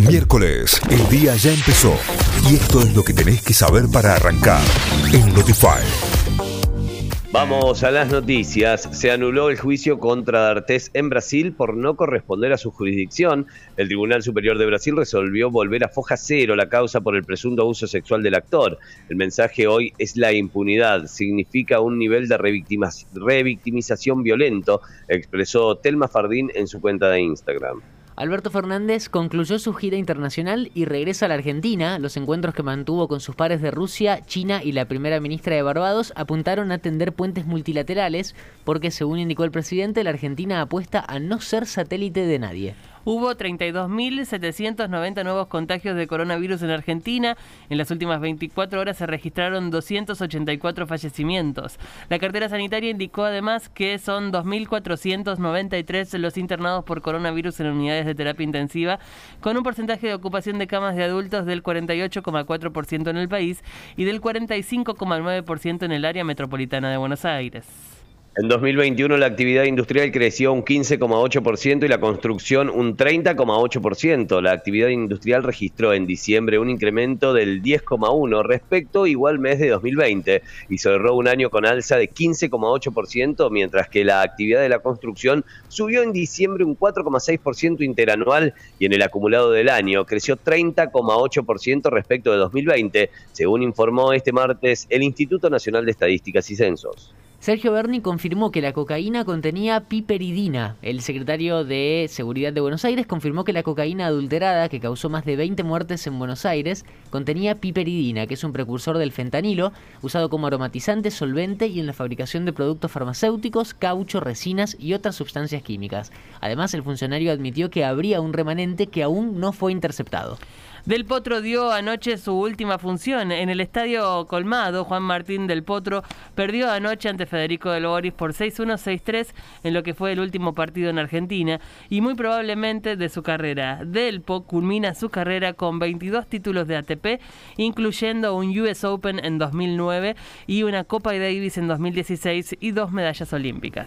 Miércoles, el día ya empezó y esto es lo que tenés que saber para arrancar en Notify. Vamos a las noticias. Se anuló el juicio contra D'Artés en Brasil por no corresponder a su jurisdicción. El Tribunal Superior de Brasil resolvió volver a foja cero la causa por el presunto abuso sexual del actor. El mensaje hoy es la impunidad. Significa un nivel de revictimización violento, expresó Telma Fardín en su cuenta de Instagram. Alberto Fernández concluyó su gira internacional y regresa a la Argentina. Los encuentros que mantuvo con sus pares de Rusia, China y la primera ministra de Barbados apuntaron a tender puentes multilaterales porque, según indicó el presidente, la Argentina apuesta a no ser satélite de nadie. Hubo 32.790 nuevos contagios de coronavirus en Argentina. En las últimas 24 horas se registraron 284 fallecimientos. La cartera sanitaria indicó además que son 2.493 los internados por coronavirus en unidades de terapia intensiva, con un porcentaje de ocupación de camas de adultos del 48,4% en el país y del 45,9% en el área metropolitana de Buenos Aires. En 2021 la actividad industrial creció un 15,8% y la construcción un 30,8%. La actividad industrial registró en diciembre un incremento del 10,1% respecto igual mes de 2020 y cerró un año con alza de 15,8%, mientras que la actividad de la construcción subió en diciembre un 4,6% interanual y en el acumulado del año creció 30,8% respecto de 2020, según informó este martes el Instituto Nacional de Estadísticas y Censos. Sergio Berni confirmó que la cocaína contenía piperidina. El secretario de Seguridad de Buenos Aires confirmó que la cocaína adulterada, que causó más de 20 muertes en Buenos Aires, contenía piperidina, que es un precursor del fentanilo, usado como aromatizante, solvente y en la fabricación de productos farmacéuticos, caucho, resinas y otras sustancias químicas. Además, el funcionario admitió que habría un remanente que aún no fue interceptado. Del Potro dio anoche su última función. En el estadio colmado, Juan Martín del Potro perdió anoche ante Federico del Boris por 6-1, 6-3 en lo que fue el último partido en Argentina y muy probablemente de su carrera. Delpo culmina su carrera con 22 títulos de ATP, incluyendo un US Open en 2009 y una Copa Davis en 2016 y dos medallas olímpicas.